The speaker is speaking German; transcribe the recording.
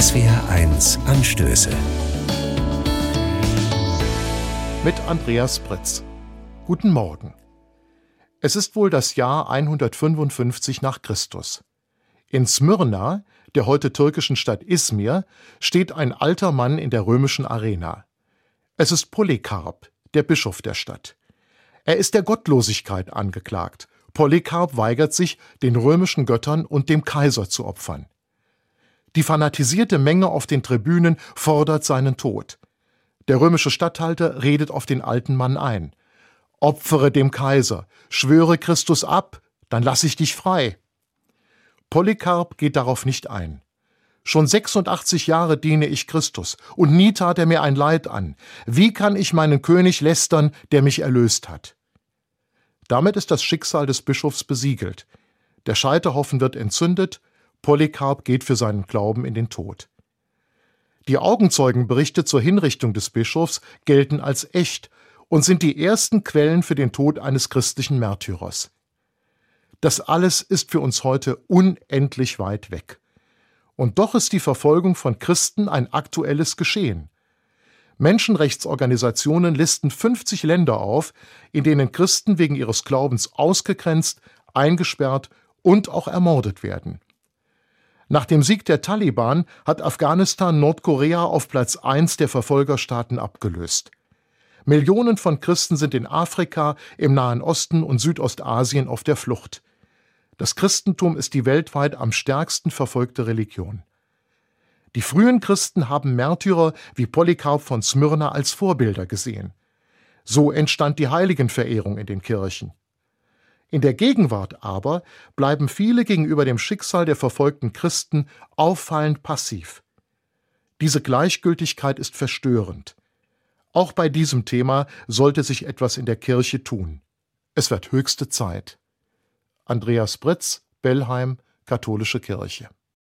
SWR1 Anstöße. Mit Andreas Pritz. Guten Morgen. Es ist wohl das Jahr 155 nach Christus. In Smyrna, der heute türkischen Stadt Izmir, steht ein alter Mann in der römischen Arena. Es ist Polycarp, der Bischof der Stadt. Er ist der Gottlosigkeit angeklagt. Polycarp weigert sich, den römischen Göttern und dem Kaiser zu opfern. Die fanatisierte Menge auf den Tribünen fordert seinen Tod. Der römische Statthalter redet auf den alten Mann ein. Opfere dem Kaiser, schwöre Christus ab, dann lass ich dich frei. Polycarp geht darauf nicht ein. Schon 86 Jahre diene ich Christus, und nie tat er mir ein Leid an. Wie kann ich meinen König lästern, der mich erlöst hat? Damit ist das Schicksal des Bischofs besiegelt. Der Scheiterhaufen wird entzündet, Polycarp geht für seinen Glauben in den Tod. Die Augenzeugenberichte zur Hinrichtung des Bischofs gelten als echt und sind die ersten Quellen für den Tod eines christlichen Märtyrers. Das alles ist für uns heute unendlich weit weg. Und doch ist die Verfolgung von Christen ein aktuelles Geschehen. Menschenrechtsorganisationen listen 50 Länder auf, in denen Christen wegen ihres Glaubens ausgegrenzt, eingesperrt und auch ermordet werden. Nach dem Sieg der Taliban hat Afghanistan Nordkorea auf Platz 1 der Verfolgerstaaten abgelöst. Millionen von Christen sind in Afrika, im Nahen Osten und Südostasien auf der Flucht. Das Christentum ist die weltweit am stärksten verfolgte Religion. Die frühen Christen haben Märtyrer wie Polycarp von Smyrna als Vorbilder gesehen. So entstand die Heiligenverehrung in den Kirchen. In der Gegenwart aber bleiben viele gegenüber dem Schicksal der verfolgten Christen auffallend passiv. Diese Gleichgültigkeit ist verstörend. Auch bei diesem Thema sollte sich etwas in der Kirche tun. Es wird höchste Zeit. Andreas Britz, Bellheim, Katholische Kirche.